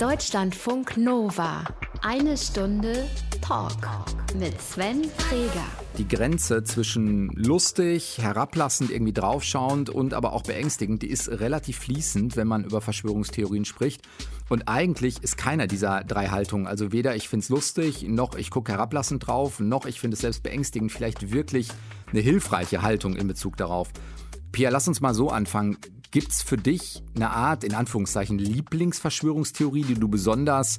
Deutschlandfunk Nova. Eine Stunde Talk mit Sven Träger. Die Grenze zwischen lustig, herablassend, irgendwie draufschauend und aber auch beängstigend, die ist relativ fließend, wenn man über Verschwörungstheorien spricht. Und eigentlich ist keiner dieser drei Haltungen, also weder ich finde es lustig, noch ich gucke herablassend drauf, noch ich finde es selbst beängstigend, vielleicht wirklich eine hilfreiche Haltung in Bezug darauf. Pia, lass uns mal so anfangen. Gibt es für dich eine Art, in Anführungszeichen, Lieblingsverschwörungstheorie, die du besonders,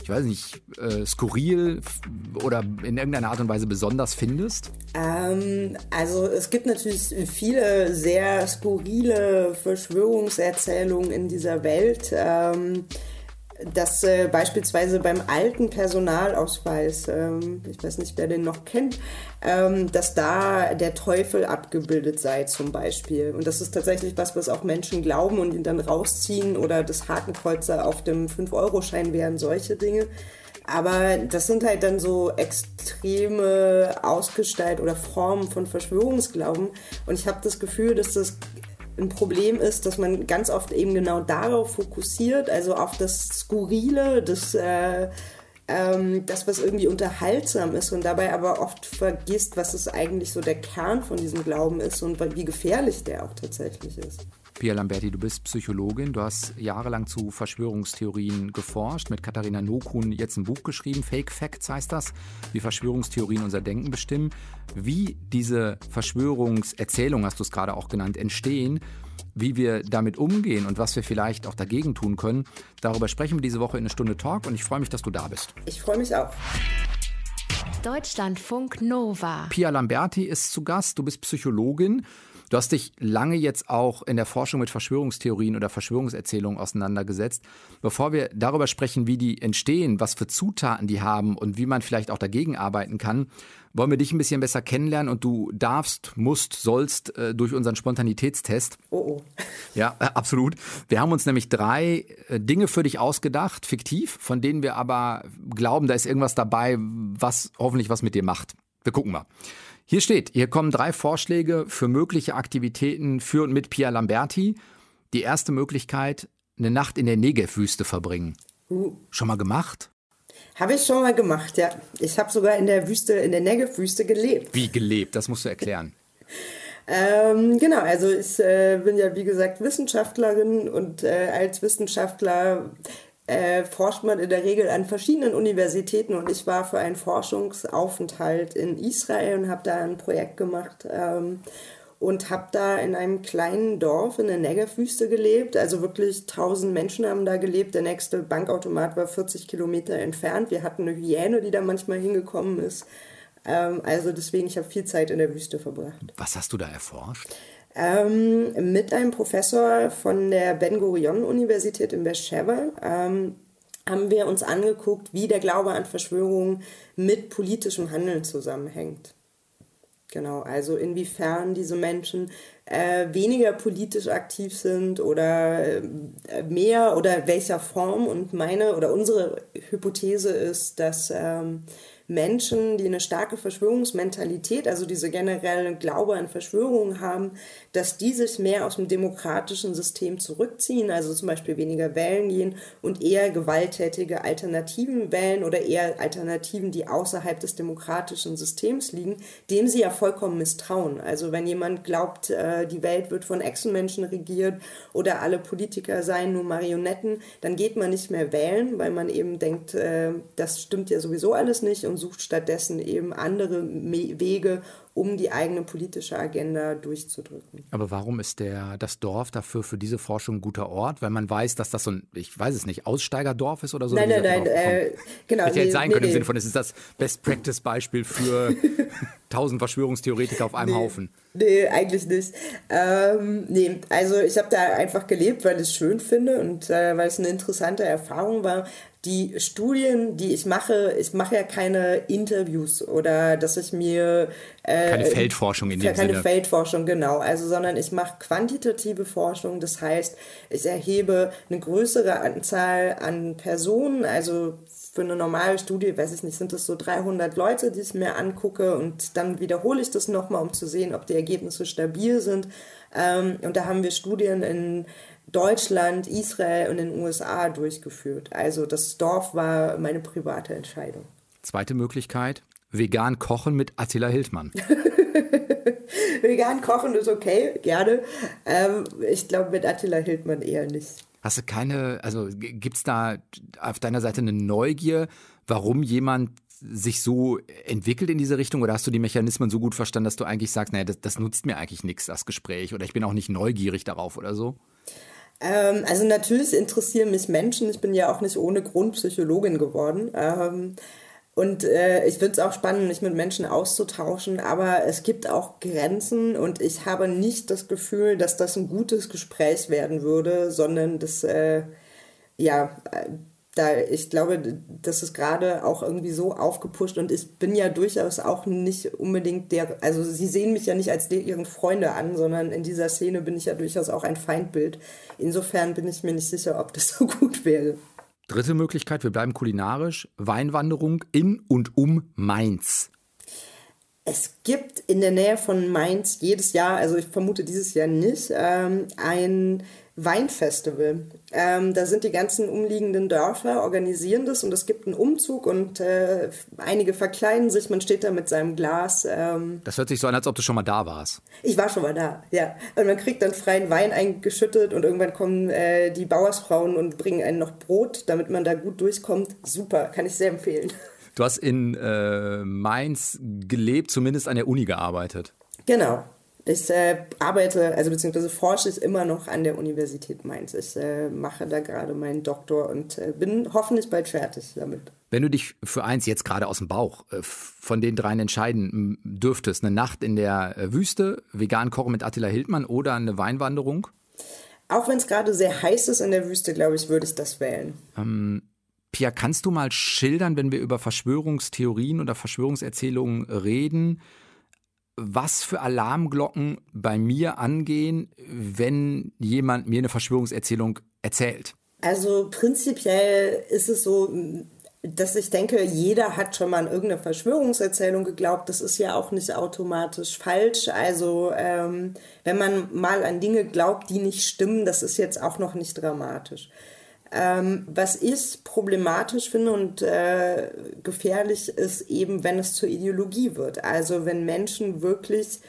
ich weiß nicht, äh, skurril oder in irgendeiner Art und Weise besonders findest? Ähm, also es gibt natürlich viele sehr skurrile Verschwörungserzählungen in dieser Welt. Ähm, dass äh, beispielsweise beim alten Personalausweis, ähm, ich weiß nicht, wer den noch kennt, ähm, dass da der Teufel abgebildet sei zum Beispiel. Und das ist tatsächlich was, was auch Menschen glauben und ihn dann rausziehen oder das Hakenkreuzer auf dem 5-Euro-Schein wären, solche Dinge. Aber das sind halt dann so extreme Ausgestalt oder Formen von Verschwörungsglauben. Und ich habe das Gefühl, dass das ein Problem ist, dass man ganz oft eben genau darauf fokussiert, also auf das Skurrile, das, äh, ähm, das, was irgendwie unterhaltsam ist und dabei aber oft vergisst, was es eigentlich so der Kern von diesem Glauben ist und wie gefährlich der auch tatsächlich ist. Pia Lamberti, du bist Psychologin, du hast jahrelang zu Verschwörungstheorien geforscht, mit Katharina Nokun jetzt ein Buch geschrieben, Fake Facts heißt das, wie Verschwörungstheorien unser Denken bestimmen. Wie diese Verschwörungserzählungen, hast du es gerade auch genannt, entstehen, wie wir damit umgehen und was wir vielleicht auch dagegen tun können, darüber sprechen wir diese Woche in eine Stunde Talk und ich freue mich, dass du da bist. Ich freue mich auch. Deutschlandfunk Nova. Pia Lamberti ist zu Gast, du bist Psychologin. Du hast dich lange jetzt auch in der Forschung mit Verschwörungstheorien oder Verschwörungserzählungen auseinandergesetzt. Bevor wir darüber sprechen, wie die entstehen, was für Zutaten die haben und wie man vielleicht auch dagegen arbeiten kann, wollen wir dich ein bisschen besser kennenlernen und du darfst, musst, sollst äh, durch unseren Spontanitätstest. Oh, oh. Ja, äh, absolut. Wir haben uns nämlich drei äh, Dinge für dich ausgedacht, fiktiv, von denen wir aber glauben, da ist irgendwas dabei, was hoffentlich was mit dir macht. Wir gucken mal. Hier steht, hier kommen drei Vorschläge für mögliche Aktivitäten für und mit Pia Lamberti. Die erste Möglichkeit, eine Nacht in der Negev-Wüste verbringen. Uh. Schon mal gemacht? Habe ich schon mal gemacht, ja. Ich habe sogar in der Wüste, in der Negev-Wüste gelebt. Wie gelebt? Das musst du erklären. ähm, genau, also ich äh, bin ja wie gesagt Wissenschaftlerin und äh, als Wissenschaftler äh, forscht man in der Regel an verschiedenen Universitäten und ich war für einen Forschungsaufenthalt in Israel und habe da ein Projekt gemacht ähm, und habe da in einem kleinen Dorf in der Negev-Wüste gelebt. Also wirklich 1000 Menschen haben da gelebt. Der nächste Bankautomat war 40 Kilometer entfernt. Wir hatten eine Hyäne, die da manchmal hingekommen ist. Ähm, also deswegen, ich habe viel Zeit in der Wüste verbracht. Was hast du da erforscht? Ähm, mit einem Professor von der Ben Gurion Universität in Beersheba ähm, haben wir uns angeguckt, wie der Glaube an Verschwörungen mit politischem Handeln zusammenhängt. Genau, also inwiefern diese Menschen äh, weniger politisch aktiv sind oder äh, mehr oder welcher Form. Und meine oder unsere Hypothese ist, dass ähm, Menschen, die eine starke Verschwörungsmentalität, also diese generelle Glaube an Verschwörungen haben, dass die sich mehr aus dem demokratischen System zurückziehen, also zum Beispiel weniger wählen gehen und eher gewalttätige Alternativen wählen oder eher Alternativen, die außerhalb des demokratischen Systems liegen, dem sie ja vollkommen misstrauen. Also wenn jemand glaubt, äh, die Welt wird von Echsenmenschen regiert oder alle Politiker seien nur Marionetten, dann geht man nicht mehr wählen, weil man eben denkt, äh, das stimmt ja sowieso alles nicht und sucht stattdessen eben andere Wege, um die eigene politische Agenda durchzudrücken. Aber warum ist der, das Dorf dafür für diese Forschung ein guter Ort? Weil man weiß, dass das so ein, ich weiß es nicht, Aussteigerdorf ist oder so? Nein, nein, nein, äh, genau. Hätte nee, jetzt sein nee, können nee. im Sinne von, es ist das Best-Practice-Beispiel für tausend Verschwörungstheoretiker auf einem nee, Haufen. Nee, eigentlich nicht. Ähm, nee, also ich habe da einfach gelebt, weil ich es schön finde und äh, weil es eine interessante Erfahrung war die Studien, die ich mache, ich mache ja keine Interviews oder dass ich mir äh, keine Feldforschung in dem keine Sinne. Feldforschung genau, also sondern ich mache quantitative Forschung. Das heißt, ich erhebe eine größere Anzahl an Personen, also für eine normale Studie, weiß ich nicht, sind es so 300 Leute, die ich mir angucke und dann wiederhole ich das nochmal, um zu sehen, ob die Ergebnisse stabil sind. Ähm, und da haben wir Studien in Deutschland, Israel und den USA durchgeführt. Also das Dorf war meine private Entscheidung. Zweite Möglichkeit, vegan kochen mit Attila Hildmann. vegan kochen ist okay, gerne. Ähm, ich glaube mit Attila Hildmann eher nicht. Hast du keine, also gibt es da auf deiner Seite eine Neugier, warum jemand sich so entwickelt in diese Richtung oder hast du die Mechanismen so gut verstanden, dass du eigentlich sagst, naja, das, das nutzt mir eigentlich nichts, das Gespräch oder ich bin auch nicht neugierig darauf oder so? Ähm, also natürlich interessieren mich Menschen. Ich bin ja auch nicht ohne Grund Psychologin geworden. Ähm, und äh, ich finde es auch spannend, mich mit Menschen auszutauschen, aber es gibt auch Grenzen und ich habe nicht das Gefühl, dass das ein gutes Gespräch werden würde, sondern das, äh, ja, da, ich glaube, das ist gerade auch irgendwie so aufgepusht und ich bin ja durchaus auch nicht unbedingt der, also sie sehen mich ja nicht als ihren Freunde an, sondern in dieser Szene bin ich ja durchaus auch ein Feindbild. Insofern bin ich mir nicht sicher, ob das so gut wäre. Dritte Möglichkeit, wir bleiben kulinarisch, Weinwanderung in und um Mainz. Es gibt in der Nähe von Mainz jedes Jahr, also ich vermute dieses Jahr nicht, ähm, ein Weinfestival. Ähm, da sind die ganzen umliegenden Dörfer, organisieren das und es gibt einen Umzug und äh, einige verkleiden sich, man steht da mit seinem Glas. Ähm. Das hört sich so an, als ob du schon mal da warst. Ich war schon mal da, ja. Und man kriegt dann freien Wein eingeschüttet und irgendwann kommen äh, die Bauersfrauen und bringen einen noch Brot, damit man da gut durchkommt. Super, kann ich sehr empfehlen. Du hast in äh, Mainz gelebt, zumindest an der Uni gearbeitet. Genau, ich äh, arbeite, also beziehungsweise forsche ich immer noch an der Universität Mainz. Ich äh, mache da gerade meinen Doktor und äh, bin hoffentlich bald fertig damit. Wenn du dich für eins jetzt gerade aus dem Bauch äh, von den dreien entscheiden dürftest, eine Nacht in der äh, Wüste, vegan kochen mit Attila Hildmann oder eine Weinwanderung? Auch wenn es gerade sehr heiß ist in der Wüste, glaube ich, würde ich das wählen. Ähm, Pia, kannst du mal schildern, wenn wir über Verschwörungstheorien oder Verschwörungserzählungen reden, was für Alarmglocken bei mir angehen, wenn jemand mir eine Verschwörungserzählung erzählt? Also prinzipiell ist es so, dass ich denke, jeder hat schon mal an irgendeine Verschwörungserzählung geglaubt. Das ist ja auch nicht automatisch falsch. Also ähm, wenn man mal an Dinge glaubt, die nicht stimmen, das ist jetzt auch noch nicht dramatisch. Ähm, was ich problematisch finde und äh, gefährlich ist eben, wenn es zur Ideologie wird. Also wenn Menschen wirklich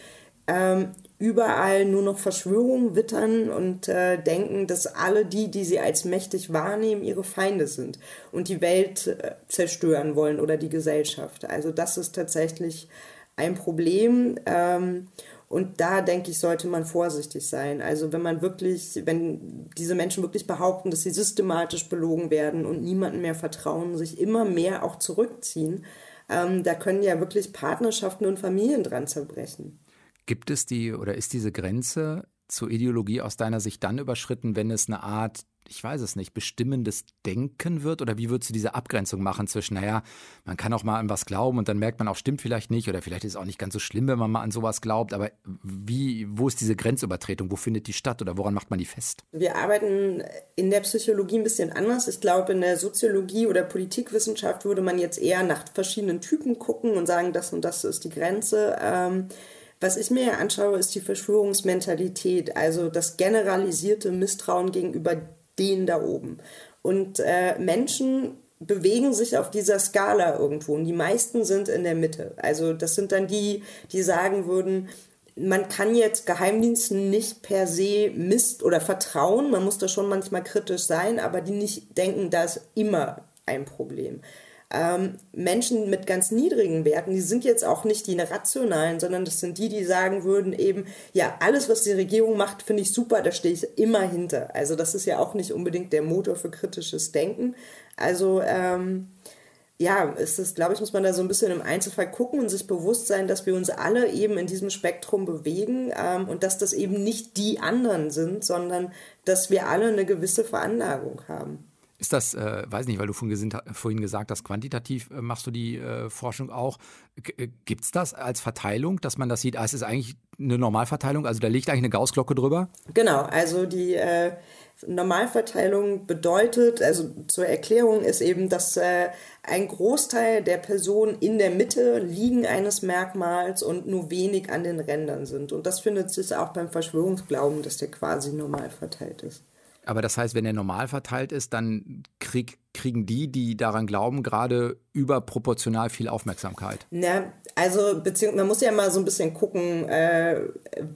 ähm, überall nur noch Verschwörungen wittern und äh, denken, dass alle die, die sie als mächtig wahrnehmen, ihre Feinde sind und die Welt äh, zerstören wollen oder die Gesellschaft. Also das ist tatsächlich ein Problem. Ähm, und da denke ich, sollte man vorsichtig sein. Also wenn man wirklich, wenn diese Menschen wirklich behaupten, dass sie systematisch belogen werden und niemandem mehr vertrauen, sich immer mehr auch zurückziehen, ähm, da können ja wirklich Partnerschaften und Familien dran zerbrechen. Gibt es die oder ist diese Grenze zur Ideologie aus deiner Sicht dann überschritten, wenn es eine Art ich weiß es nicht, bestimmendes Denken wird? Oder wie würdest du diese Abgrenzung machen zwischen, naja, man kann auch mal an was glauben und dann merkt man auch, stimmt vielleicht nicht oder vielleicht ist es auch nicht ganz so schlimm, wenn man mal an sowas glaubt, aber wie, wo ist diese Grenzübertretung? Wo findet die statt oder woran macht man die fest? Wir arbeiten in der Psychologie ein bisschen anders. Ich glaube, in der Soziologie oder Politikwissenschaft würde man jetzt eher nach verschiedenen Typen gucken und sagen, das und das ist die Grenze. Ähm, was ich mir anschaue, ist die Verschwörungsmentalität, also das generalisierte Misstrauen gegenüber den da oben. Und äh, Menschen bewegen sich auf dieser Skala irgendwo und die meisten sind in der Mitte. Also das sind dann die, die sagen würden, man kann jetzt Geheimdiensten nicht per se misst oder vertrauen, man muss da schon manchmal kritisch sein, aber die nicht denken, da ist immer ein Problem ähm, Menschen mit ganz niedrigen Werten, die sind jetzt auch nicht die rationalen, sondern das sind die, die sagen würden eben, ja, alles, was die Regierung macht, finde ich super, da stehe ich immer hinter. Also das ist ja auch nicht unbedingt der Motor für kritisches Denken. Also ähm, ja, ist es, glaube ich, muss man da so ein bisschen im Einzelfall gucken und sich bewusst sein, dass wir uns alle eben in diesem Spektrum bewegen ähm, und dass das eben nicht die anderen sind, sondern dass wir alle eine gewisse Veranlagung haben. Ist das, äh, weiß nicht, weil du vorhin gesagt hast, quantitativ äh, machst du die äh, Forschung auch. Äh, Gibt es das als Verteilung, dass man das sieht? Ah, es ist eigentlich eine Normalverteilung, also da liegt eigentlich eine Gaußglocke drüber? Genau, also die äh, Normalverteilung bedeutet, also zur Erklärung ist eben, dass äh, ein Großteil der Personen in der Mitte liegen eines Merkmals und nur wenig an den Rändern sind. Und das findet sich auch beim Verschwörungsglauben, dass der quasi normal verteilt ist. Aber das heißt, wenn er normal verteilt ist, dann krieg, kriegen die, die daran glauben, gerade überproportional viel Aufmerksamkeit. Na, also beziehungsweise man muss ja mal so ein bisschen gucken, äh,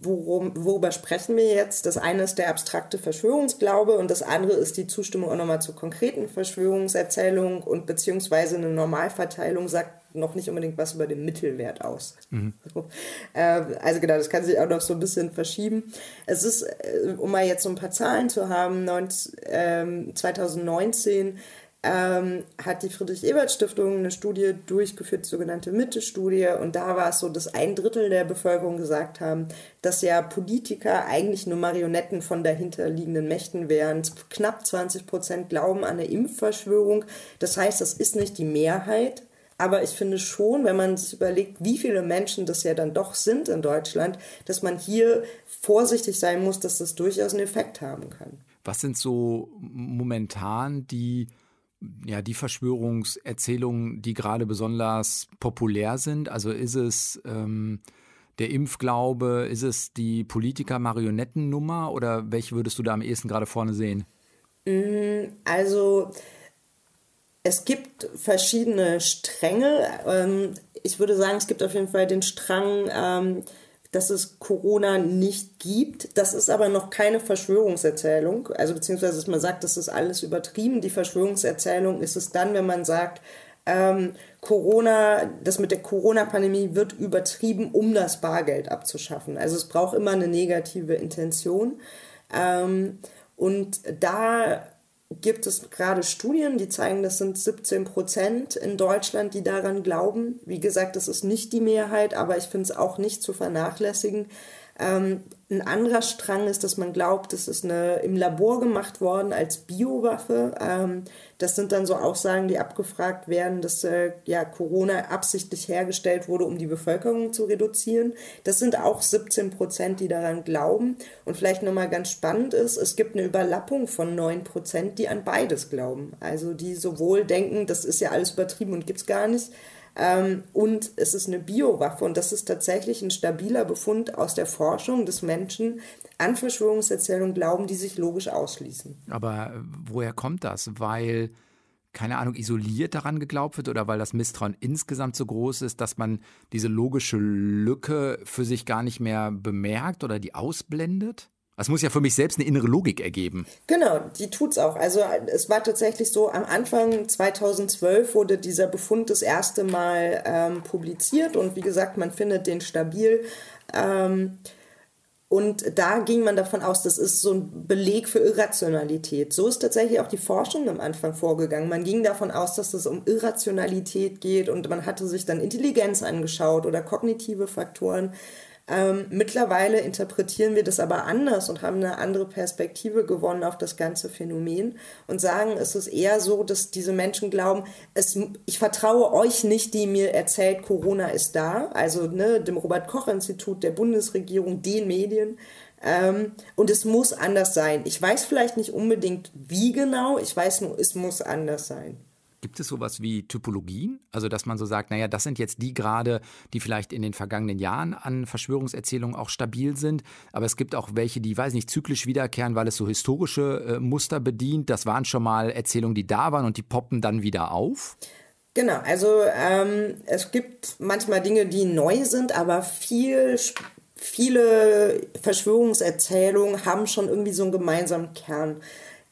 worum, worüber sprechen wir jetzt. Das eine ist der abstrakte Verschwörungsglaube und das andere ist die Zustimmung auch nochmal zur konkreten Verschwörungserzählung und beziehungsweise eine Normalverteilung sagt noch nicht unbedingt was über den Mittelwert aus. Mhm. also genau, das kann sich auch noch so ein bisschen verschieben. Es ist, äh, um mal jetzt so ein paar Zahlen zu haben, 19, 2019 ähm, hat die Friedrich-Ebert-Stiftung eine Studie durchgeführt, die sogenannte Mitte-Studie. Und da war es so, dass ein Drittel der Bevölkerung gesagt haben, dass ja Politiker eigentlich nur Marionetten von dahinterliegenden Mächten wären. Knapp 20 Prozent glauben an eine Impfverschwörung. Das heißt, das ist nicht die Mehrheit. Aber ich finde schon, wenn man sich überlegt, wie viele Menschen das ja dann doch sind in Deutschland, dass man hier vorsichtig sein muss, dass das durchaus einen Effekt haben kann. Was sind so momentan die, ja, die Verschwörungserzählungen, die gerade besonders populär sind? Also ist es ähm, der Impfglaube, ist es die Politiker-Marionettennummer oder welche würdest du da am ehesten gerade vorne sehen? Mm, also es gibt verschiedene Stränge. Ähm, ich würde sagen, es gibt auf jeden Fall den Strang, ähm, dass es Corona nicht gibt. Das ist aber noch keine Verschwörungserzählung. Also beziehungsweise, dass man sagt, das ist alles übertrieben. Die Verschwörungserzählung ist es dann, wenn man sagt, ähm, Corona, das mit der Corona-Pandemie wird übertrieben, um das Bargeld abzuschaffen. Also es braucht immer eine negative Intention. Ähm, und da gibt es gerade Studien, die zeigen, das sind 17 Prozent in Deutschland, die daran glauben. Wie gesagt, das ist nicht die Mehrheit, aber ich finde es auch nicht zu vernachlässigen. Ähm, ein anderer Strang ist, dass man glaubt, das ist eine, im Labor gemacht worden als Biowaffe. Ähm, das sind dann so Aussagen, die abgefragt werden, dass äh, ja, Corona absichtlich hergestellt wurde, um die Bevölkerung zu reduzieren. Das sind auch 17 Prozent, die daran glauben. Und vielleicht nochmal ganz spannend ist, es gibt eine Überlappung von 9 Prozent, die an beides glauben. Also die sowohl denken, das ist ja alles übertrieben und gibt es gar nicht, ähm, und es ist eine Biowaffe und das ist tatsächlich ein stabiler Befund aus der Forschung des Menschen an Verschwörungserzählungen glauben, die sich logisch ausschließen. Aber äh, woher kommt das? Weil keine Ahnung, isoliert daran geglaubt wird oder weil das Misstrauen insgesamt so groß ist, dass man diese logische Lücke für sich gar nicht mehr bemerkt oder die ausblendet? Das muss ja für mich selbst eine innere Logik ergeben. Genau, die tut es auch. Also es war tatsächlich so, am Anfang 2012 wurde dieser Befund das erste Mal ähm, publiziert und wie gesagt, man findet den stabil. Ähm, und da ging man davon aus, das ist so ein Beleg für Irrationalität. So ist tatsächlich auch die Forschung am Anfang vorgegangen. Man ging davon aus, dass es um Irrationalität geht und man hatte sich dann Intelligenz angeschaut oder kognitive Faktoren. Ähm, mittlerweile interpretieren wir das aber anders und haben eine andere Perspektive gewonnen auf das ganze Phänomen und sagen, es ist eher so, dass diese Menschen glauben, es, ich vertraue euch nicht, die mir erzählt, Corona ist da, also ne, dem Robert Koch Institut, der Bundesregierung, den Medien. Ähm, und es muss anders sein. Ich weiß vielleicht nicht unbedingt wie genau, ich weiß nur, es muss anders sein. Gibt es sowas wie Typologien? Also, dass man so sagt, naja, das sind jetzt die gerade, die vielleicht in den vergangenen Jahren an Verschwörungserzählungen auch stabil sind. Aber es gibt auch welche, die, weiß nicht, zyklisch wiederkehren, weil es so historische äh, Muster bedient. Das waren schon mal Erzählungen, die da waren und die poppen dann wieder auf. Genau, also ähm, es gibt manchmal Dinge, die neu sind, aber viel viele Verschwörungserzählungen haben schon irgendwie so einen gemeinsamen Kern.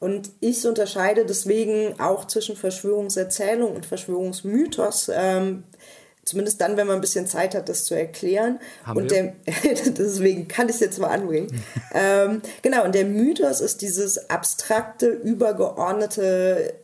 Und ich unterscheide deswegen auch zwischen Verschwörungserzählung und Verschwörungsmythos. Ähm, zumindest dann, wenn man ein bisschen Zeit hat, das zu erklären. Haben und der, deswegen kann ich es jetzt mal anbringen. ähm, genau, und der Mythos ist dieses abstrakte, übergeordnete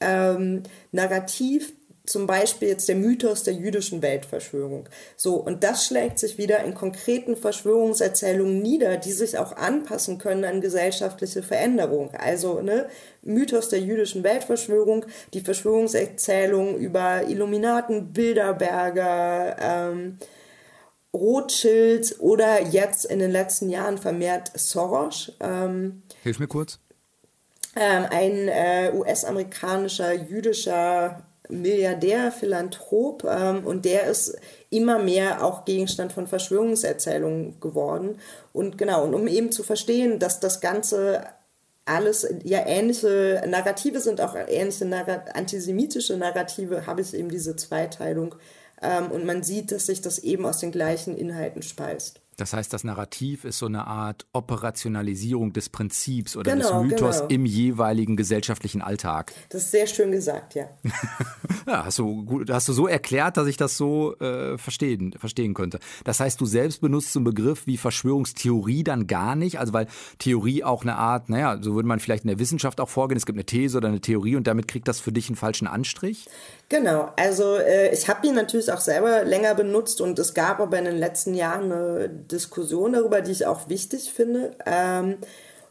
ähm, Narrativ, zum Beispiel jetzt der Mythos der jüdischen Weltverschwörung. So, und das schlägt sich wieder in konkreten Verschwörungserzählungen nieder, die sich auch anpassen können an gesellschaftliche Veränderung. Also, ne, Mythos der jüdischen Weltverschwörung, die Verschwörungserzählung über Illuminaten, Bilderberger, ähm, Rothschild oder jetzt in den letzten Jahren vermehrt Soros. Ähm, Hilf mir kurz. Ähm, ein äh, US-amerikanischer jüdischer Milliardär, Philanthrop ähm, und der ist immer mehr auch Gegenstand von Verschwörungserzählungen geworden. Und genau, und um eben zu verstehen, dass das Ganze alles ja ähnliche Narrative sind, auch ähnliche Narrat antisemitische Narrative, habe ich eben diese Zweiteilung. Ähm, und man sieht, dass sich das eben aus den gleichen Inhalten speist. Das heißt, das Narrativ ist so eine Art Operationalisierung des Prinzips oder genau, des Mythos genau. im jeweiligen gesellschaftlichen Alltag. Das ist sehr schön gesagt, ja. ja, hast du, gut, hast du so erklärt, dass ich das so äh, verstehen, verstehen könnte. Das heißt, du selbst benutzt so einen Begriff wie Verschwörungstheorie dann gar nicht, also weil Theorie auch eine Art, naja, so würde man vielleicht in der Wissenschaft auch vorgehen, es gibt eine These oder eine Theorie und damit kriegt das für dich einen falschen Anstrich? Genau, also äh, ich habe ihn natürlich auch selber länger benutzt und es gab aber in den letzten Jahren eine Diskussion darüber, die ich auch wichtig finde. Ähm,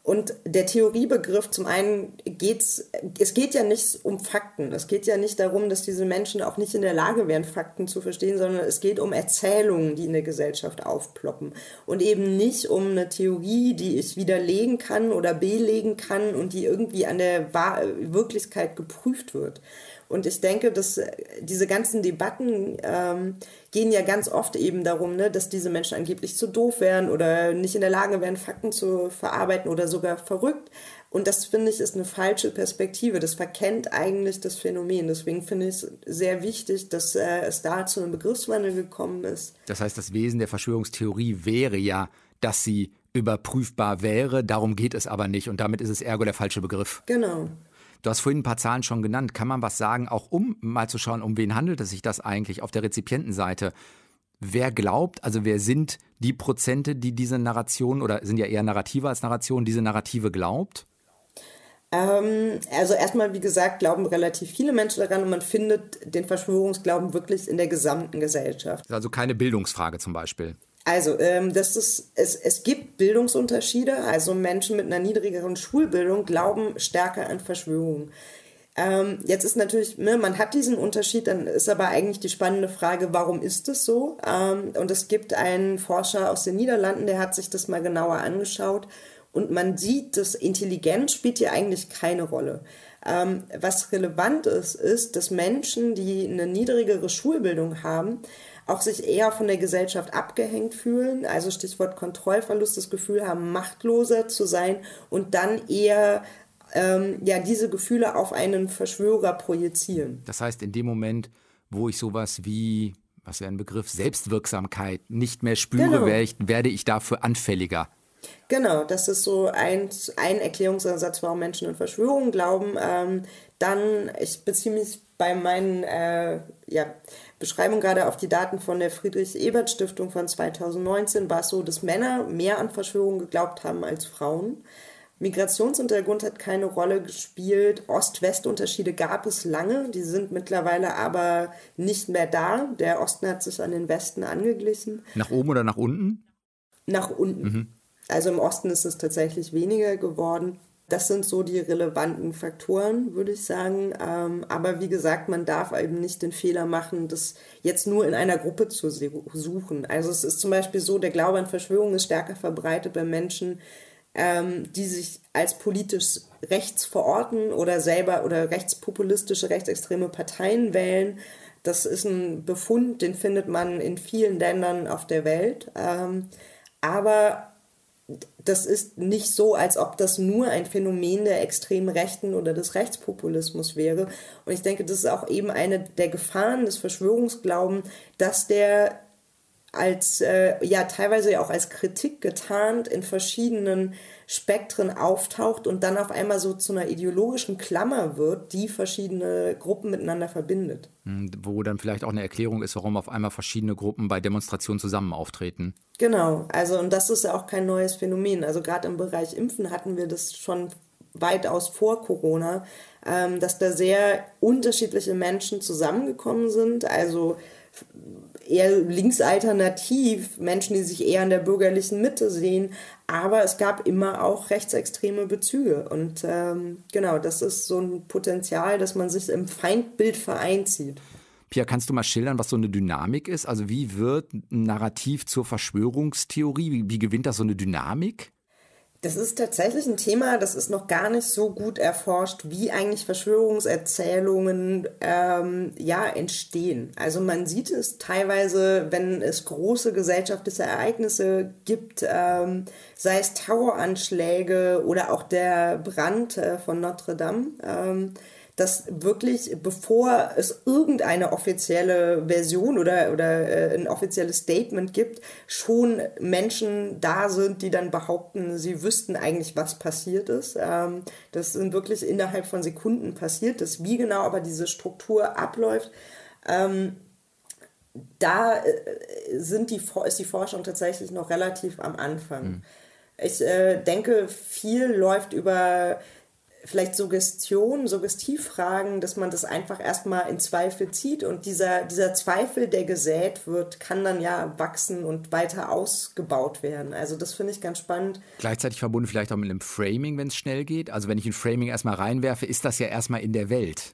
und der Theoriebegriff, zum einen geht's, es geht ja nicht um Fakten. Es geht ja nicht darum, dass diese Menschen auch nicht in der Lage wären, Fakten zu verstehen, sondern es geht um Erzählungen, die in der Gesellschaft aufploppen. Und eben nicht um eine Theorie, die ich widerlegen kann oder belegen kann und die irgendwie an der Wirklichkeit geprüft wird. Und ich denke, dass äh, diese ganzen Debatten ähm, gehen ja ganz oft eben darum, ne, dass diese Menschen angeblich zu doof wären oder nicht in der Lage wären, Fakten zu verarbeiten oder sogar verrückt. Und das finde ich ist eine falsche Perspektive. Das verkennt eigentlich das Phänomen. Deswegen finde ich es sehr wichtig, dass äh, es da zu einem Begriffswandel gekommen ist. Das heißt, das Wesen der Verschwörungstheorie wäre ja, dass sie überprüfbar wäre. Darum geht es aber nicht. Und damit ist es ergo der falsche Begriff. Genau. Du hast vorhin ein paar Zahlen schon genannt. Kann man was sagen, auch um mal zu schauen, um wen handelt es sich das eigentlich auf der Rezipientenseite? Wer glaubt, also wer sind die Prozente, die diese Narration oder sind ja eher Narrative als Narration, diese Narrative glaubt? Ähm, also erstmal, wie gesagt, glauben relativ viele Menschen daran und man findet den Verschwörungsglauben wirklich in der gesamten Gesellschaft. Also keine Bildungsfrage zum Beispiel. Also, ähm, das ist, es, es gibt Bildungsunterschiede. Also Menschen mit einer niedrigeren Schulbildung glauben stärker an Verschwörungen. Ähm, jetzt ist natürlich, ne, man hat diesen Unterschied, dann ist aber eigentlich die spannende Frage, warum ist es so? Ähm, und es gibt einen Forscher aus den Niederlanden, der hat sich das mal genauer angeschaut und man sieht, dass Intelligenz spielt hier eigentlich keine Rolle. Ähm, was relevant ist, ist, dass Menschen, die eine niedrigere Schulbildung haben, auch sich eher von der Gesellschaft abgehängt fühlen, also Stichwort Kontrollverlust, das Gefühl haben, machtloser zu sein und dann eher ähm, ja, diese Gefühle auf einen Verschwörer projizieren. Das heißt, in dem Moment, wo ich sowas wie, was wäre ein Begriff, Selbstwirksamkeit nicht mehr spüre, genau. werde, ich, werde ich dafür anfälliger. Genau, das ist so ein, ein Erklärungsansatz, warum Menschen an Verschwörungen glauben. Ähm, dann, ich beziehe mich bei meinen äh, ja, Beschreibungen gerade auf die Daten von der Friedrich-Ebert-Stiftung von 2019, war es so, dass Männer mehr an Verschwörungen geglaubt haben als Frauen. Migrationshintergrund hat keine Rolle gespielt. Ost-West-Unterschiede gab es lange, die sind mittlerweile aber nicht mehr da. Der Osten hat sich an den Westen angeglichen. Nach oben oder nach unten? Nach unten. Mhm. Also im Osten ist es tatsächlich weniger geworden. Das sind so die relevanten Faktoren, würde ich sagen. Ähm, aber wie gesagt, man darf eben nicht den Fehler machen, das jetzt nur in einer Gruppe zu suchen. Also es ist zum Beispiel so, der Glaube an Verschwörungen ist stärker verbreitet bei Menschen, ähm, die sich als politisch rechts verorten oder selber oder rechtspopulistische, rechtsextreme Parteien wählen. Das ist ein Befund, den findet man in vielen Ländern auf der Welt. Ähm, aber das ist nicht so, als ob das nur ein Phänomen der extremen Rechten oder des Rechtspopulismus wäre. Und ich denke, das ist auch eben eine der Gefahren des Verschwörungsglauben, dass der als, äh, ja, teilweise ja auch als Kritik getarnt in verschiedenen Spektren auftaucht und dann auf einmal so zu einer ideologischen Klammer wird, die verschiedene Gruppen miteinander verbindet. Hm, wo dann vielleicht auch eine Erklärung ist, warum auf einmal verschiedene Gruppen bei Demonstrationen zusammen auftreten. Genau, also und das ist ja auch kein neues Phänomen. Also gerade im Bereich Impfen hatten wir das schon weitaus vor Corona, ähm, dass da sehr unterschiedliche Menschen zusammengekommen sind. Also eher linksalternativ, Menschen, die sich eher in der bürgerlichen Mitte sehen, aber es gab immer auch rechtsextreme Bezüge. Und ähm, genau, das ist so ein Potenzial, dass man sich im Feindbild vereinzieht. Pia, kannst du mal schildern, was so eine Dynamik ist? Also wie wird ein Narrativ zur Verschwörungstheorie? Wie, wie gewinnt das so eine Dynamik? Das ist tatsächlich ein Thema, das ist noch gar nicht so gut erforscht, wie eigentlich Verschwörungserzählungen ähm, ja, entstehen. Also man sieht es teilweise, wenn es große gesellschaftliche Ereignisse gibt, ähm, sei es Terroranschläge oder auch der Brand äh, von Notre Dame. Ähm, dass wirklich, bevor es irgendeine offizielle Version oder, oder äh, ein offizielles Statement gibt, schon Menschen da sind, die dann behaupten, sie wüssten eigentlich, was passiert ist. Ähm, das sind wirklich innerhalb von Sekunden passiert. Das, wie genau aber diese Struktur abläuft, ähm, da äh, sind die, ist die Forschung tatsächlich noch relativ am Anfang. Mhm. Ich äh, denke, viel läuft über vielleicht Suggestion, Suggestivfragen, dass man das einfach erstmal in Zweifel zieht und dieser, dieser Zweifel, der gesät wird, kann dann ja wachsen und weiter ausgebaut werden. Also das finde ich ganz spannend. Gleichzeitig verbunden vielleicht auch mit einem Framing, wenn es schnell geht. Also wenn ich ein Framing erstmal reinwerfe, ist das ja erstmal in der Welt.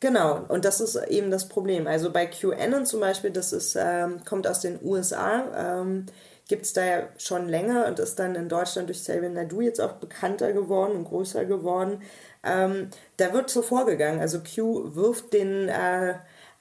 Genau, und das ist eben das Problem. Also bei QAnon zum Beispiel, das ist, ähm, kommt aus den USA. Ähm, gibt es da ja schon länger und ist dann in Deutschland durch Xavier Nadu jetzt auch bekannter geworden und größer geworden. Ähm, da wird so vorgegangen. Also Q wirft den äh,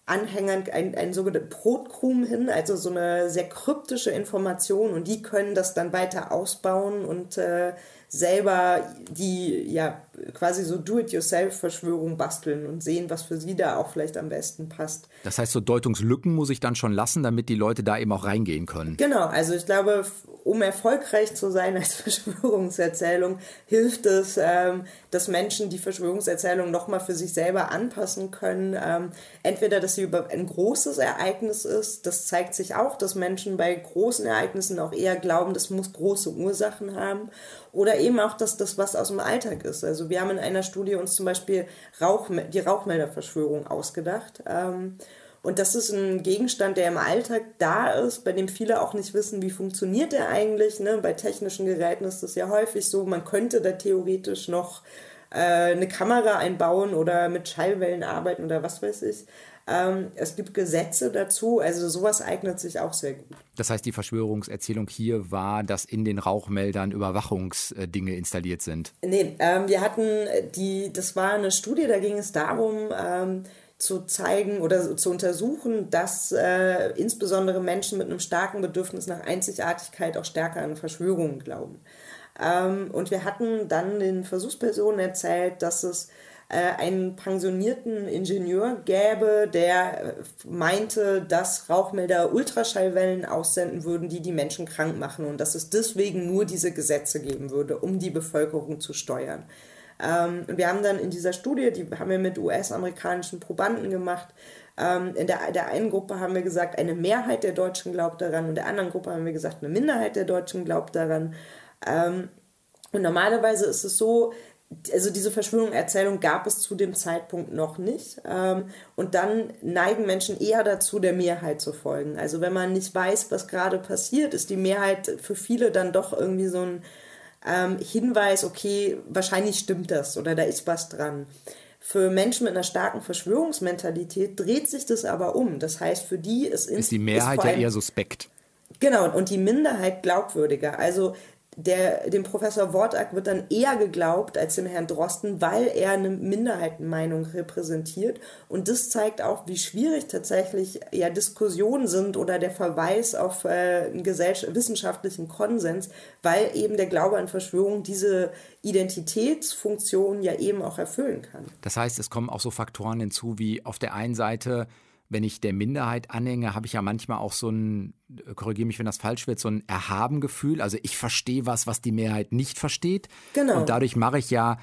Anhängern einen, sogenannten Brotkrumen hin, also so eine sehr kryptische Information und die können das dann weiter ausbauen und äh, selber die ja quasi so Do-it-yourself-Verschwörung basteln und sehen, was für sie da auch vielleicht am besten passt. Das heißt, so Deutungslücken muss ich dann schon lassen, damit die Leute da eben auch reingehen können. Genau, also ich glaube, um erfolgreich zu sein als Verschwörungserzählung, hilft es, ähm, dass Menschen die Verschwörungserzählung nochmal für sich selber anpassen können. Ähm, entweder, dass sie über ein großes Ereignis ist, das zeigt sich auch, dass Menschen bei großen Ereignissen auch eher glauben, das muss große Ursachen haben. Oder eben auch, dass das was aus dem Alltag ist. Also wir haben in einer Studie uns zum Beispiel Rauch, die Rauchmelderverschwörung ausgedacht. Ähm, und das ist ein Gegenstand, der im Alltag da ist, bei dem viele auch nicht wissen, wie funktioniert der eigentlich. Ne? Bei technischen Geräten ist das ja häufig so, man könnte da theoretisch noch äh, eine Kamera einbauen oder mit Schallwellen arbeiten oder was weiß ich. Ähm, es gibt Gesetze dazu, also sowas eignet sich auch sehr gut. Das heißt, die Verschwörungserzählung hier war, dass in den Rauchmeldern Überwachungsdinge installiert sind? Nee, ähm, wir hatten die, das war eine Studie, da ging es darum, ähm, zu zeigen oder zu untersuchen, dass äh, insbesondere Menschen mit einem starken Bedürfnis nach Einzigartigkeit auch stärker an Verschwörungen glauben. Ähm, und wir hatten dann den Versuchspersonen erzählt, dass es äh, einen pensionierten Ingenieur gäbe, der äh, meinte, dass Rauchmelder Ultraschallwellen aussenden würden, die die Menschen krank machen und dass es deswegen nur diese Gesetze geben würde, um die Bevölkerung zu steuern. Ähm, wir haben dann in dieser Studie, die haben wir mit US-amerikanischen Probanden gemacht, ähm, in der, der einen Gruppe haben wir gesagt, eine Mehrheit der Deutschen glaubt daran, und der anderen Gruppe haben wir gesagt, eine Minderheit der Deutschen glaubt daran. Ähm, und normalerweise ist es so, also diese Verschwörungserzählung gab es zu dem Zeitpunkt noch nicht. Ähm, und dann neigen Menschen eher dazu, der Mehrheit zu folgen. Also wenn man nicht weiß, was gerade passiert, ist die Mehrheit für viele dann doch irgendwie so ein ähm, Hinweis, okay, wahrscheinlich stimmt das oder da ist was dran. Für Menschen mit einer starken Verschwörungsmentalität dreht sich das aber um. Das heißt, für die ist, ist die Mehrheit ist ja eher suspekt. Genau, und die Minderheit glaubwürdiger. Also der, dem Professor Wortack wird dann eher geglaubt als dem Herrn Drosten, weil er eine Minderheitenmeinung repräsentiert. Und das zeigt auch, wie schwierig tatsächlich ja, Diskussionen sind oder der Verweis auf äh, einen wissenschaftlichen Konsens, weil eben der Glaube an Verschwörung diese Identitätsfunktion ja eben auch erfüllen kann. Das heißt, es kommen auch so Faktoren hinzu, wie auf der einen Seite wenn ich der Minderheit anhänge, habe ich ja manchmal auch so ein, korrigiere mich, wenn das falsch wird, so ein Erhabengefühl. Also ich verstehe was, was die Mehrheit nicht versteht. Genau. Und dadurch mache ich ja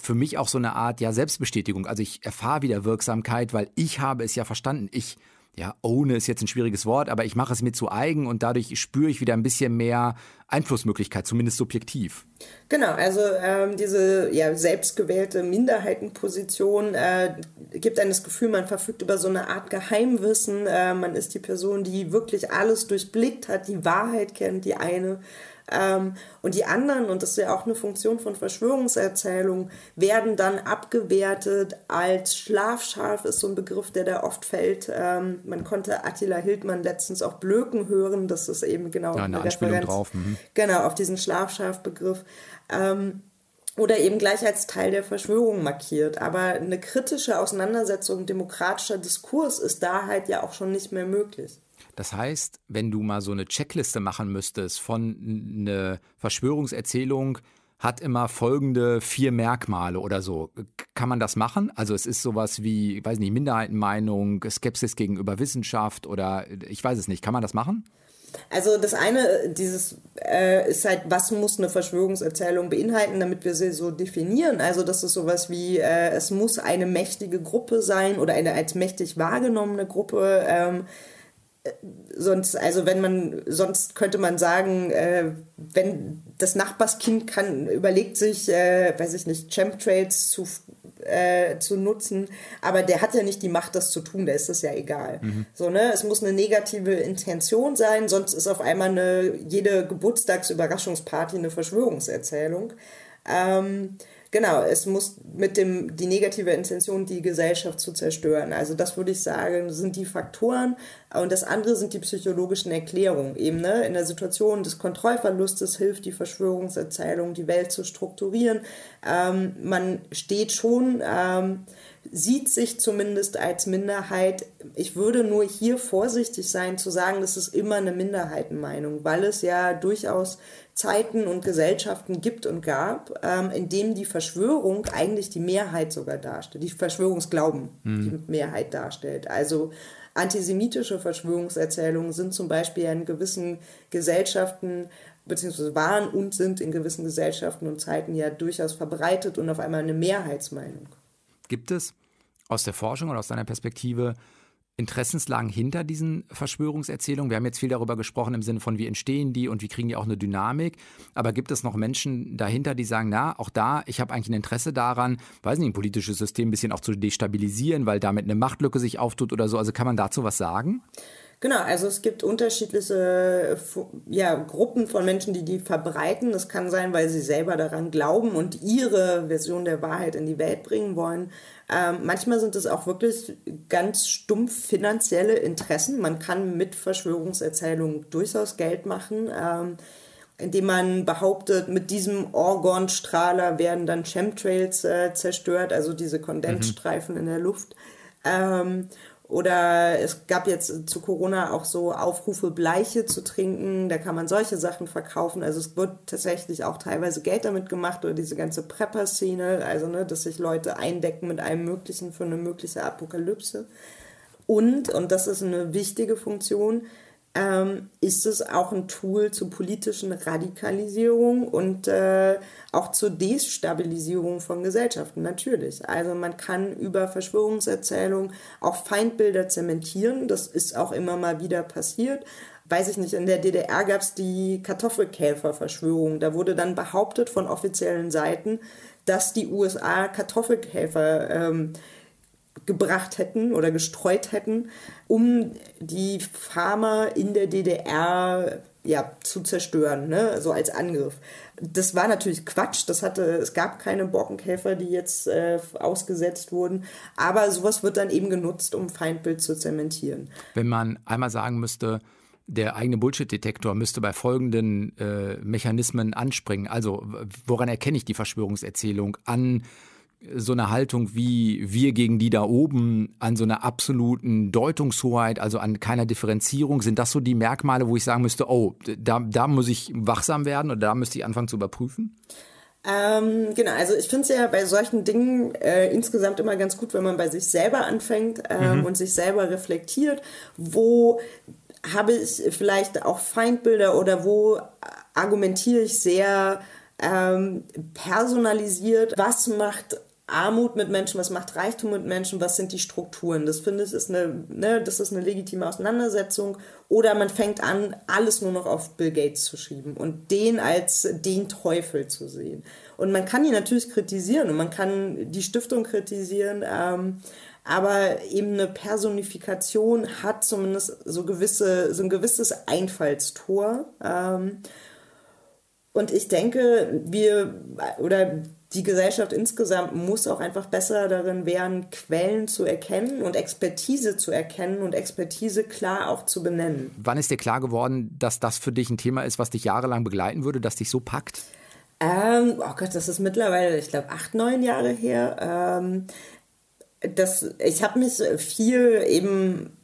für mich auch so eine Art ja, Selbstbestätigung. Also ich erfahre wieder Wirksamkeit, weil ich habe es ja verstanden. Ich ja, ohne ist jetzt ein schwieriges Wort, aber ich mache es mir zu eigen und dadurch spüre ich wieder ein bisschen mehr Einflussmöglichkeit, zumindest subjektiv. Genau, also ähm, diese ja, selbstgewählte Minderheitenposition äh, gibt einem das Gefühl, man verfügt über so eine Art Geheimwissen. Äh, man ist die Person, die wirklich alles durchblickt hat, die Wahrheit kennt, die eine. Ähm, und die anderen, und das ist ja auch eine Funktion von Verschwörungserzählungen, werden dann abgewertet als schlafscharf, ist so ein Begriff, der da oft fällt. Ähm, man konnte Attila Hildmann letztens auch Blöken hören, das ist eben genau ja, eine, eine Referenz, drauf. Mhm. Genau, auf diesen Schlafscharf-Begriff. Ähm, oder eben gleich als Teil der Verschwörung markiert. Aber eine kritische Auseinandersetzung, demokratischer Diskurs ist da halt ja auch schon nicht mehr möglich. Das heißt, wenn du mal so eine Checkliste machen müsstest von eine Verschwörungserzählung hat immer folgende vier Merkmale oder so. Kann man das machen? Also es ist sowas wie, weiß nicht, Minderheitenmeinung, Skepsis gegenüber Wissenschaft oder ich weiß es nicht. Kann man das machen? Also das eine, dieses äh, ist halt, was muss eine Verschwörungserzählung beinhalten, damit wir sie so definieren. Also das ist sowas wie, äh, es muss eine mächtige Gruppe sein oder eine als mächtig wahrgenommene Gruppe. Ähm, äh, sonst, also wenn man, sonst könnte man sagen, äh, wenn das Nachbarskind kann, überlegt sich, äh, weiß ich nicht, Chemtrails zu äh, zu nutzen, aber der hat ja nicht die Macht, das zu tun, da ist das ja egal. Mhm. So, ne? Es muss eine negative Intention sein, sonst ist auf einmal eine, jede Geburtstagsüberraschungsparty eine Verschwörungserzählung. Ähm, Genau, es muss mit dem, die negative Intention, die Gesellschaft zu zerstören. Also das würde ich sagen, sind die Faktoren. Und das andere sind die psychologischen Erklärungen. Eben ne, in der Situation des Kontrollverlustes hilft die Verschwörungserzählung, die Welt zu strukturieren. Ähm, man steht schon, ähm, sieht sich zumindest als Minderheit. Ich würde nur hier vorsichtig sein zu sagen, das ist immer eine Minderheitenmeinung, weil es ja durchaus Zeiten und Gesellschaften gibt und gab, ähm, in denen die Verschwörung eigentlich die Mehrheit sogar darstellt, die Verschwörungsglauben mhm. die Mehrheit darstellt. Also antisemitische Verschwörungserzählungen sind zum Beispiel in gewissen Gesellschaften beziehungsweise waren und sind in gewissen Gesellschaften und Zeiten ja durchaus verbreitet und auf einmal eine Mehrheitsmeinung. Gibt es aus der Forschung oder aus deiner Perspektive Interessenslagen hinter diesen Verschwörungserzählungen? Wir haben jetzt viel darüber gesprochen im Sinne von, wie entstehen die und wie kriegen die auch eine Dynamik. Aber gibt es noch Menschen dahinter, die sagen, na, auch da, ich habe eigentlich ein Interesse daran, weiß nicht, ein politisches System ein bisschen auch zu destabilisieren, weil damit eine Machtlücke sich auftut oder so. Also kann man dazu was sagen? Genau, also es gibt unterschiedliche ja, Gruppen von Menschen, die die verbreiten. Das kann sein, weil sie selber daran glauben und ihre Version der Wahrheit in die Welt bringen wollen. Ähm, manchmal sind es auch wirklich ganz stumpf finanzielle Interessen. Man kann mit Verschwörungserzählungen durchaus Geld machen. Ähm, indem man behauptet, mit diesem Orgonstrahler werden dann Chemtrails äh, zerstört, also diese Kondensstreifen mhm. in der Luft. Ähm, oder es gab jetzt zu Corona auch so Aufrufe, Bleiche zu trinken. Da kann man solche Sachen verkaufen. Also es wird tatsächlich auch teilweise Geld damit gemacht oder diese ganze Prepper-Szene, also ne, dass sich Leute eindecken mit allem Möglichen für eine mögliche Apokalypse. Und, und das ist eine wichtige Funktion, ähm, ist es auch ein Tool zur politischen Radikalisierung und äh, auch zur Destabilisierung von Gesellschaften, natürlich. Also man kann über Verschwörungserzählungen auch Feindbilder zementieren, das ist auch immer mal wieder passiert. Weiß ich nicht, in der DDR gab es die Kartoffelkäferverschwörung. Da wurde dann behauptet von offiziellen Seiten, dass die USA Kartoffelkäfer ähm, gebracht hätten oder gestreut hätten, um die Farmer in der DDR ja, zu zerstören, ne? so als Angriff. Das war natürlich Quatsch. Das hatte, es gab keine Borkenkäfer, die jetzt äh, ausgesetzt wurden. Aber sowas wird dann eben genutzt, um Feindbild zu zementieren. Wenn man einmal sagen müsste, der eigene Bullshit-Detektor müsste bei folgenden äh, Mechanismen anspringen. Also, woran erkenne ich die Verschwörungserzählung? An so eine Haltung wie wir gegen die da oben, an so einer absoluten Deutungshoheit, also an keiner Differenzierung, sind das so die Merkmale, wo ich sagen müsste, oh, da, da muss ich wachsam werden oder da müsste ich anfangen zu überprüfen? Ähm, genau, also ich finde es ja bei solchen Dingen äh, insgesamt immer ganz gut, wenn man bei sich selber anfängt ähm, mhm. und sich selber reflektiert, wo habe ich vielleicht auch Feindbilder oder wo argumentiere ich sehr ähm, personalisiert, was macht Armut mit Menschen, was macht Reichtum mit Menschen, was sind die Strukturen. Das finde ich ist eine, ne, das ist eine legitime Auseinandersetzung. Oder man fängt an, alles nur noch auf Bill Gates zu schieben und den als den Teufel zu sehen. Und man kann ihn natürlich kritisieren und man kann die Stiftung kritisieren, ähm, aber eben eine Personifikation hat zumindest so gewisse, so ein gewisses Einfallstor. Ähm, und ich denke, wir oder die Gesellschaft insgesamt muss auch einfach besser darin werden, Quellen zu erkennen und Expertise zu erkennen und Expertise klar auch zu benennen. Wann ist dir klar geworden, dass das für dich ein Thema ist, was dich jahrelang begleiten würde, das dich so packt? Ähm, oh Gott, das ist mittlerweile, ich glaube, acht, neun Jahre her. Ähm, das, ich habe mich viel eben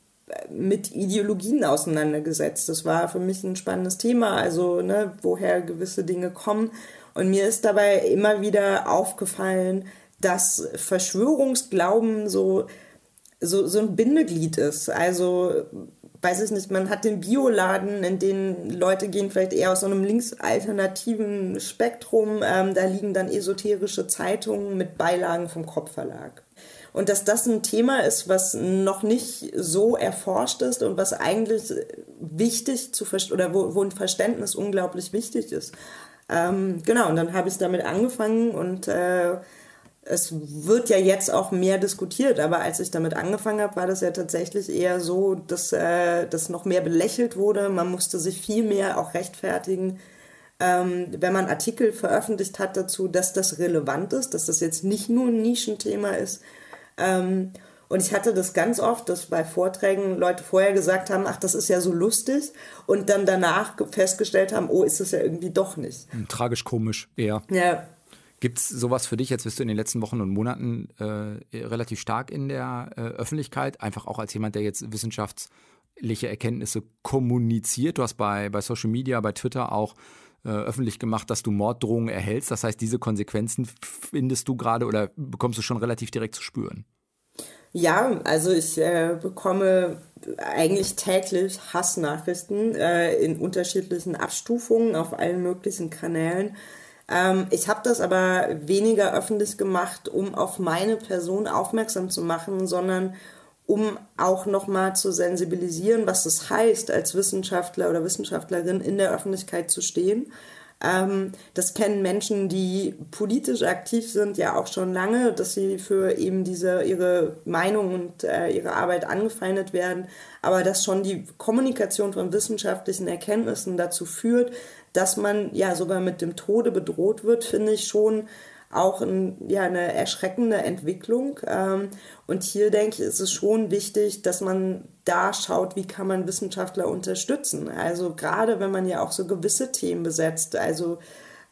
mit Ideologien auseinandergesetzt. Das war für mich ein spannendes Thema, also ne, woher gewisse Dinge kommen. Und mir ist dabei immer wieder aufgefallen, dass Verschwörungsglauben so, so, so ein Bindeglied ist. Also, weiß ich nicht, man hat den Bioladen, in den Leute gehen vielleicht eher aus so einem linksalternativen Spektrum. Ähm, da liegen dann esoterische Zeitungen mit Beilagen vom Kopfverlag. Und dass das ein Thema ist, was noch nicht so erforscht ist und was eigentlich wichtig zu verstehen oder wo, wo ein Verständnis unglaublich wichtig ist. Ähm, genau, und dann habe ich damit angefangen und äh, es wird ja jetzt auch mehr diskutiert, aber als ich damit angefangen habe, war das ja tatsächlich eher so, dass äh, das noch mehr belächelt wurde. Man musste sich viel mehr auch rechtfertigen, ähm, wenn man Artikel veröffentlicht hat dazu, dass das relevant ist, dass das jetzt nicht nur ein Nischenthema ist. Ähm, und ich hatte das ganz oft, dass bei Vorträgen Leute vorher gesagt haben, ach, das ist ja so lustig und dann danach festgestellt haben, oh, ist das ja irgendwie doch nicht. Hm, tragisch komisch, eher. Ja. Gibt es sowas für dich, jetzt bist du in den letzten Wochen und Monaten äh, relativ stark in der äh, Öffentlichkeit, einfach auch als jemand, der jetzt wissenschaftliche Erkenntnisse kommuniziert. Du hast bei, bei Social Media, bei Twitter auch äh, öffentlich gemacht, dass du Morddrohungen erhältst. Das heißt, diese Konsequenzen findest du gerade oder bekommst du schon relativ direkt zu spüren? Ja, also ich äh, bekomme eigentlich täglich Hassnachrichten äh, in unterschiedlichen Abstufungen auf allen möglichen Kanälen. Ähm, ich habe das aber weniger öffentlich gemacht, um auf meine Person aufmerksam zu machen, sondern um auch nochmal zu sensibilisieren, was das heißt, als Wissenschaftler oder Wissenschaftlerin in der Öffentlichkeit zu stehen ähm, das kennen Menschen, die politisch aktiv sind, ja auch schon lange, dass sie für eben diese ihre Meinung und äh, ihre Arbeit angefeindet werden, aber dass schon die Kommunikation von wissenschaftlichen Erkenntnissen dazu führt, dass man ja sogar mit dem Tode bedroht wird, finde ich schon auch ein, ja, eine erschreckende Entwicklung. Ähm, und hier denke ich, ist es schon wichtig, dass man da schaut, wie kann man Wissenschaftler unterstützen. Also gerade wenn man ja auch so gewisse Themen besetzt, also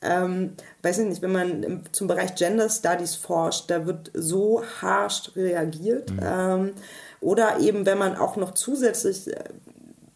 ähm, weiß ich nicht, wenn man zum Bereich Gender Studies forscht, da wird so harsch reagiert. Mhm. Ähm, oder eben, wenn man auch noch zusätzlich äh,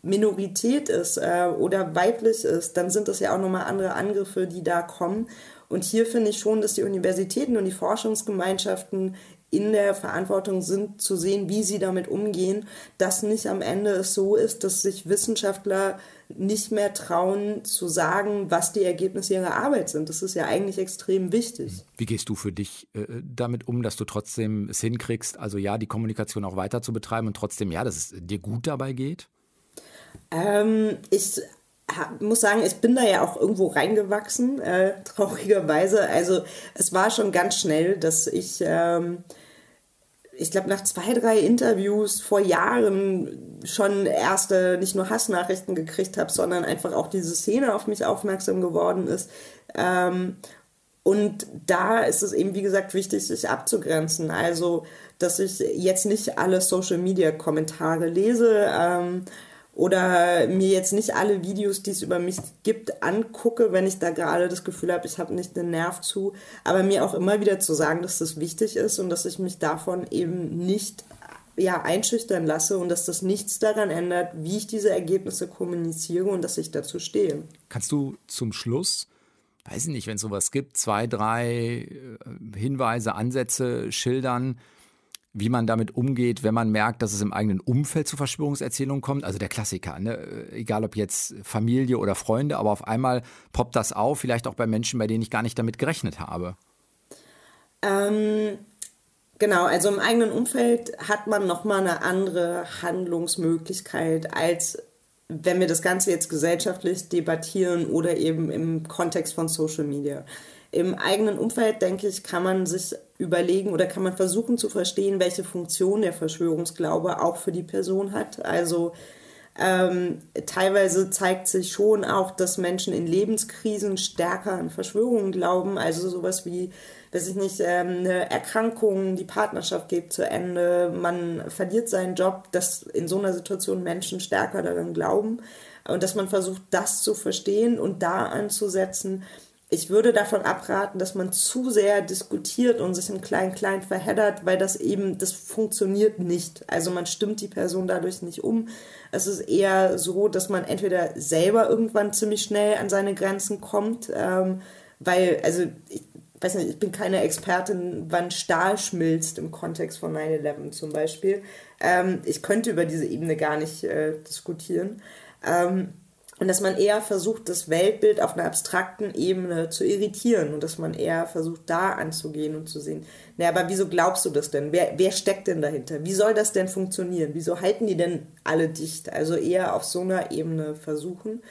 Minorität ist äh, oder weiblich ist, dann sind das ja auch nochmal andere Angriffe, die da kommen. Und hier finde ich schon, dass die Universitäten und die Forschungsgemeinschaften in der Verantwortung sind, zu sehen, wie sie damit umgehen, dass nicht am Ende es so ist, dass sich Wissenschaftler nicht mehr trauen zu sagen, was die Ergebnisse ihrer Arbeit sind. Das ist ja eigentlich extrem wichtig. Wie gehst du für dich äh, damit um, dass du trotzdem es hinkriegst, also ja, die Kommunikation auch weiter zu betreiben und trotzdem ja, dass es dir gut dabei geht? Ähm, ich muss sagen, ich bin da ja auch irgendwo reingewachsen, äh, traurigerweise. Also es war schon ganz schnell, dass ich, ähm, ich glaube, nach zwei, drei Interviews vor Jahren schon erste, nicht nur Hassnachrichten gekriegt habe, sondern einfach auch diese Szene auf mich aufmerksam geworden ist. Ähm, und da ist es eben, wie gesagt, wichtig, sich abzugrenzen. Also, dass ich jetzt nicht alle Social-Media-Kommentare lese. Ähm, oder mir jetzt nicht alle Videos, die es über mich gibt, angucke, wenn ich da gerade das Gefühl habe, ich habe nicht den Nerv zu, aber mir auch immer wieder zu sagen, dass das wichtig ist und dass ich mich davon eben nicht ja, einschüchtern lasse und dass das nichts daran ändert, wie ich diese Ergebnisse kommuniziere und dass ich dazu stehe. Kannst du zum Schluss, weiß ich nicht, wenn es sowas gibt, zwei, drei äh, Hinweise, Ansätze schildern, wie man damit umgeht, wenn man merkt, dass es im eigenen Umfeld zu Verschwörungserzählungen kommt. Also der Klassiker, ne? egal ob jetzt Familie oder Freunde, aber auf einmal poppt das auf, vielleicht auch bei Menschen, bei denen ich gar nicht damit gerechnet habe. Ähm, genau, also im eigenen Umfeld hat man nochmal eine andere Handlungsmöglichkeit, als wenn wir das Ganze jetzt gesellschaftlich debattieren oder eben im Kontext von Social Media. Im eigenen Umfeld, denke ich, kann man sich überlegen oder kann man versuchen zu verstehen, welche Funktion der Verschwörungsglaube auch für die Person hat. Also Ähm, teilweise zeigt sich schon auch, dass Menschen in Lebenskrisen stärker an Verschwörungen glauben. Also sowas wie, dass ich nicht, ähm, eine Erkrankung, die Partnerschaft geht zu Ende, man verliert seinen Job, dass in so einer Situation Menschen stärker daran glauben. Und dass man versucht, das zu verstehen und da anzusetzen ich würde davon abraten, dass man zu sehr diskutiert und sich im Klein-Klein verheddert, weil das eben, das funktioniert nicht. Also man stimmt die Person dadurch nicht um. Es ist eher so, dass man entweder selber irgendwann ziemlich schnell an seine Grenzen kommt, ähm, weil, also ich weiß nicht, ich bin keine Expertin, wann Stahl schmilzt im Kontext von 9-11 zum Beispiel. Ähm, ich könnte über diese Ebene gar nicht äh, diskutieren. Ähm, und dass man eher versucht, das Weltbild auf einer abstrakten Ebene zu irritieren und dass man eher versucht, da anzugehen und zu sehen, na, aber wieso glaubst du das denn? Wer, wer steckt denn dahinter? Wie soll das denn funktionieren? Wieso halten die denn alle dicht? Also eher auf so einer Ebene versuchen.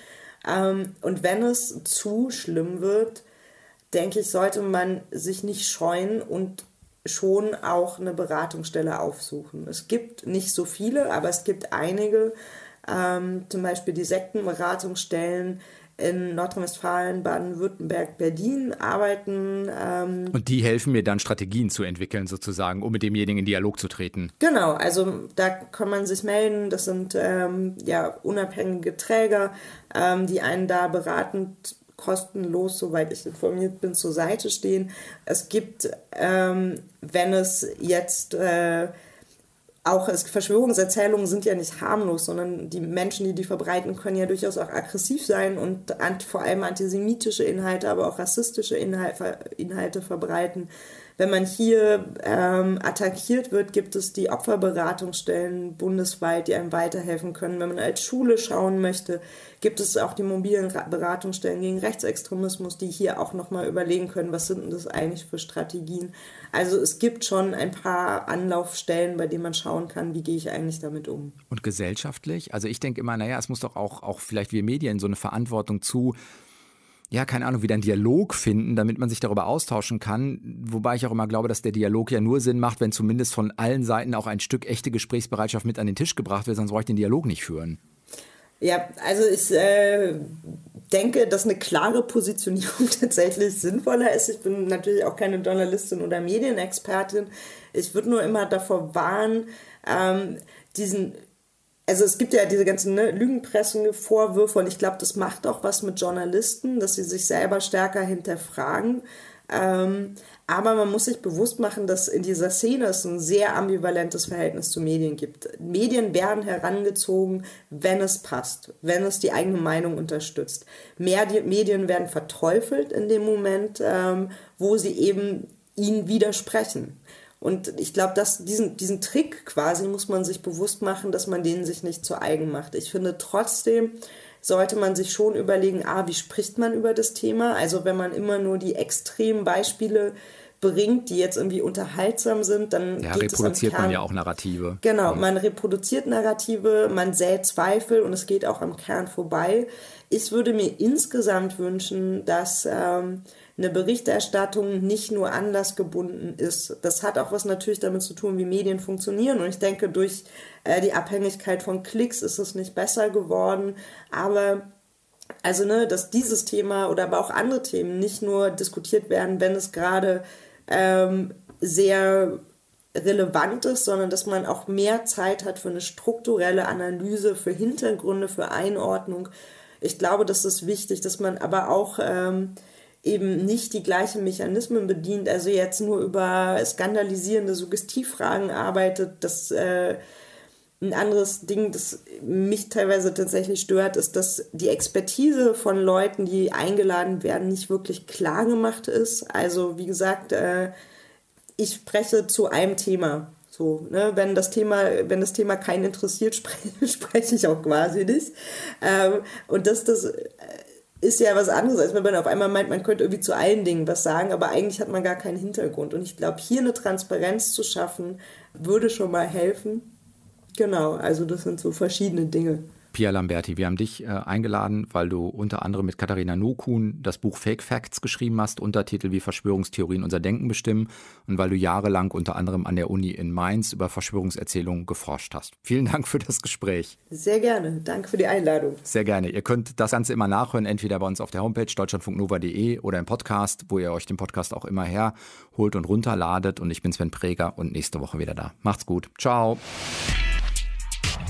Ähm, und wenn es zu schlimm wird, denke ich, sollte man sich nicht scheuen und schon auch eine Beratungsstelle aufsuchen. Es gibt nicht so viele, aber es gibt einige, ähm, zum Beispiel die Sektenberatungsstellen in Nordrhein-Westfalen, Baden-Württemberg, Berlin arbeiten. Ähm, und die helfen mir dann Strategien zu entwickeln, sozusagen, um mit demjenigen in Dialog zu treten. Genau, also da kann man sich melden. Das sind ähm, ja unabhängige Träger, ähm, die einen da beratend kostenlos, soweit ich informiert bin, zur Seite stehen. Es gibt, ähm, wenn es jetzt äh, auch Verschwörungserzählungen sind ja nicht harmlos, sondern die Menschen, die die verbreiten, können ja durchaus auch aggressiv sein und vor allem antisemitische Inhalte, aber auch rassistische Inhalte, Inhalte verbreiten. Wenn man hier ähm, attackiert wird, gibt es die Opferberatungsstellen bundesweit, die einem weiterhelfen können. Wenn man als Schule schauen möchte, gibt es auch die mobilen Beratungsstellen gegen Rechtsextremismus, die hier auch nochmal überlegen können, was sind denn das eigentlich für Strategien. Also es gibt schon ein paar Anlaufstellen, bei denen man schauen kann, wie gehe ich eigentlich damit um. Und gesellschaftlich? Also ich denke immer, naja, es muss doch auch, auch vielleicht wir Medien so eine Verantwortung zu ja, keine Ahnung, wieder einen Dialog finden, damit man sich darüber austauschen kann. Wobei ich auch immer glaube, dass der Dialog ja nur Sinn macht, wenn zumindest von allen Seiten auch ein Stück echte Gesprächsbereitschaft mit an den Tisch gebracht wird, sonst brauche ich den Dialog nicht führen. Ja, also ich äh, denke, dass eine klare Positionierung tatsächlich sinnvoller ist. Ich bin natürlich auch keine Journalistin oder Medienexpertin. Ich würde nur immer davor warnen, ähm, diesen also es gibt ja diese ganzen ne, Lügenpressen, Vorwürfe und ich glaube, das macht auch was mit Journalisten, dass sie sich selber stärker hinterfragen. Ähm, aber man muss sich bewusst machen, dass in dieser Szene es ein sehr ambivalentes Verhältnis zu Medien gibt. Medien werden herangezogen, wenn es passt, wenn es die eigene Meinung unterstützt. Medien werden verteufelt in dem Moment, ähm, wo sie eben ihnen widersprechen. Und ich glaube, dass diesen, diesen Trick quasi muss man sich bewusst machen, dass man den sich nicht zu eigen macht. Ich finde trotzdem, sollte man sich schon überlegen, ah, wie spricht man über das Thema? Also wenn man immer nur die extremen Beispiele bringt, die jetzt irgendwie unterhaltsam sind, dann ja, geht reproduziert es man ja auch Narrative. Genau, man reproduziert Narrative, man sät Zweifel und es geht auch am Kern vorbei. Ich würde mir insgesamt wünschen, dass ähm, eine Berichterstattung nicht nur anlassgebunden ist. Das hat auch was natürlich damit zu tun, wie Medien funktionieren. Und ich denke, durch äh, die Abhängigkeit von Klicks ist es nicht besser geworden. Aber also, ne, dass dieses Thema oder aber auch andere Themen nicht nur diskutiert werden, wenn es gerade ähm, sehr relevant ist, sondern dass man auch mehr Zeit hat für eine strukturelle Analyse, für Hintergründe, für Einordnung. Ich glaube, das ist wichtig, dass man aber auch ähm, eben nicht die gleichen Mechanismen bedient, also jetzt nur über skandalisierende Suggestivfragen arbeitet, das äh, ein anderes Ding, das mich teilweise tatsächlich stört, ist, dass die Expertise von Leuten, die eingeladen werden, nicht wirklich klar gemacht ist. Also wie gesagt, äh, ich spreche zu einem Thema. So, ne, wenn das Thema, wenn das Thema keinen interessiert, spreche, spreche ich auch quasi nicht. Ähm, und dass das äh, ist ja was anderes, als wenn man auf einmal meint, man könnte irgendwie zu allen Dingen was sagen, aber eigentlich hat man gar keinen Hintergrund. Und ich glaube, hier eine Transparenz zu schaffen, würde schon mal helfen. Genau, also das sind so verschiedene Dinge. Pia Lamberti, wir haben dich äh, eingeladen, weil du unter anderem mit Katharina Nokun das Buch Fake Facts geschrieben hast, Untertitel wie Verschwörungstheorien unser Denken bestimmen und weil du jahrelang unter anderem an der Uni in Mainz über Verschwörungserzählungen geforscht hast. Vielen Dank für das Gespräch. Sehr gerne. Danke für die Einladung. Sehr gerne. Ihr könnt das Ganze immer nachhören, entweder bei uns auf der Homepage deutschlandfunknova.de oder im Podcast, wo ihr euch den Podcast auch immer herholt und runterladet. Und ich bin Sven Preger und nächste Woche wieder da. Macht's gut. Ciao.